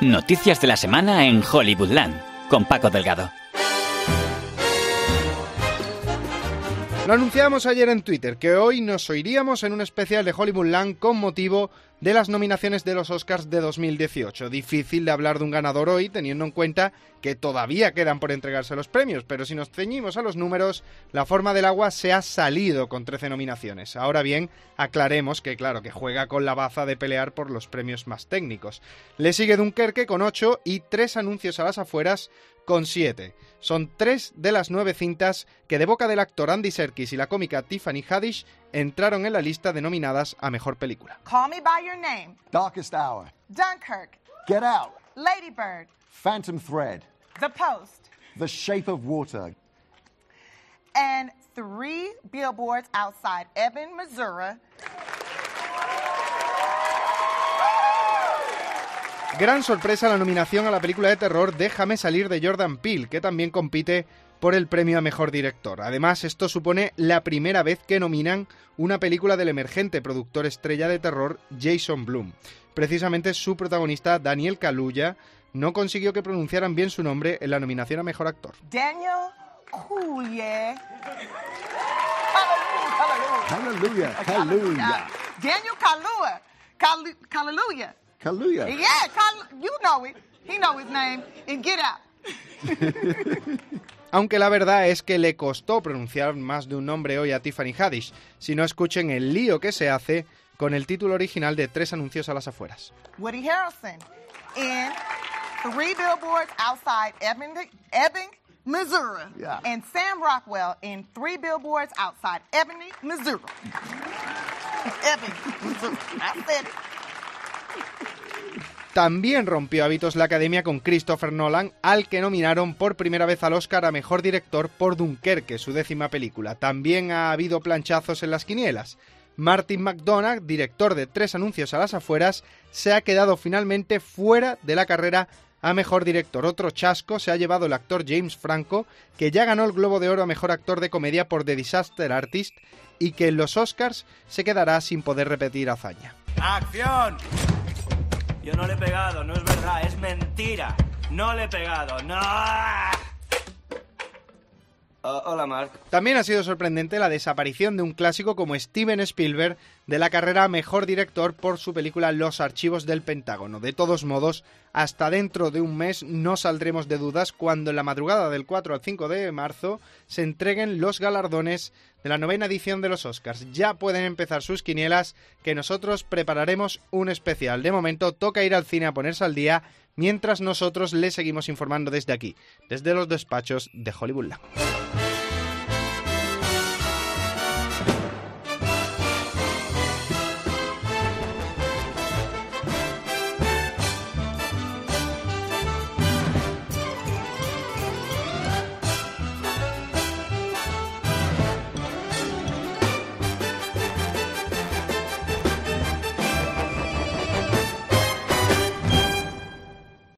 Noticias de la semana en Hollywoodland con Paco Delgado. Lo anunciamos ayer en Twitter que hoy nos oiríamos en un especial de Hollywoodland con motivo de las nominaciones de los Oscars de 2018. Difícil de hablar de un ganador hoy teniendo en cuenta que todavía quedan por entregarse los premios, pero si nos ceñimos a los números, La forma del agua se ha salido con 13 nominaciones. Ahora bien, aclaremos que claro, que juega con la baza de pelear por los premios más técnicos. Le sigue Dunkerque con 8 y 3 anuncios a las afueras con 7. Son tres de las nueve cintas que de boca del actor Andy Serkis y la cómica Tiffany Haddish entraron en la lista de nominadas a Mejor Película. Call Me By Your Name, Darkest Hour, Dunkirk, Get Out, Lady Bird, Phantom Thread, The Post, The Shape of Water, and three billboards outside Ebbing, Missouri. Gran sorpresa la nominación a la película de terror Déjame salir de Jordan Peele, que también compite por el premio a mejor director. Además, esto supone la primera vez que nominan una película del emergente productor estrella de terror Jason Blum. Precisamente su protagonista Daniel Kaluuya no consiguió que pronunciaran bien su nombre en la nominación a mejor actor. Daniel Kaluuya. Hallelujah, Hallelujah, Daniel Kaluuya. Kalu- Kaluuya. Yeah, Kal- you know it. He know his name. And get out. Aunque la verdad es que le costó pronunciar más de un nombre hoy a Tiffany Haddish, si no escuchen el lío que se hace con el título original de tres anuncios a las afueras. Woody Harrelson in three billboards outside Ebbing, Ebbing Missouri. Yeah. And Sam Rockwell in three billboards outside Ebbing, Missouri. Ebbing, Missouri. I said it. También rompió hábitos la academia con Christopher Nolan, al que nominaron por primera vez al Oscar a Mejor Director por Dunkerque, su décima película. También ha habido planchazos en las quinielas. Martin McDonagh, director de tres anuncios a las afueras, se ha quedado finalmente fuera de la carrera a Mejor Director. Otro chasco se ha llevado el actor James Franco, que ya ganó el Globo de Oro a Mejor Actor de Comedia por The Disaster Artist y que en los Oscars se quedará sin poder repetir hazaña. ¡Acción! Yo no le he pegado, no es verdad, es mentira. No le he pegado, no. Oh, hola, Mark. También ha sido sorprendente la desaparición de un clásico como Steven Spielberg de la carrera Mejor Director por su película Los Archivos del Pentágono. De todos modos, hasta dentro de un mes no saldremos de dudas cuando en la madrugada del 4 al 5 de marzo se entreguen los galardones de la novena edición de los Oscars. Ya pueden empezar sus quinielas que nosotros prepararemos un especial. De momento toca ir al cine a ponerse al día mientras nosotros le seguimos informando desde aquí, desde los despachos de Hollywood Land.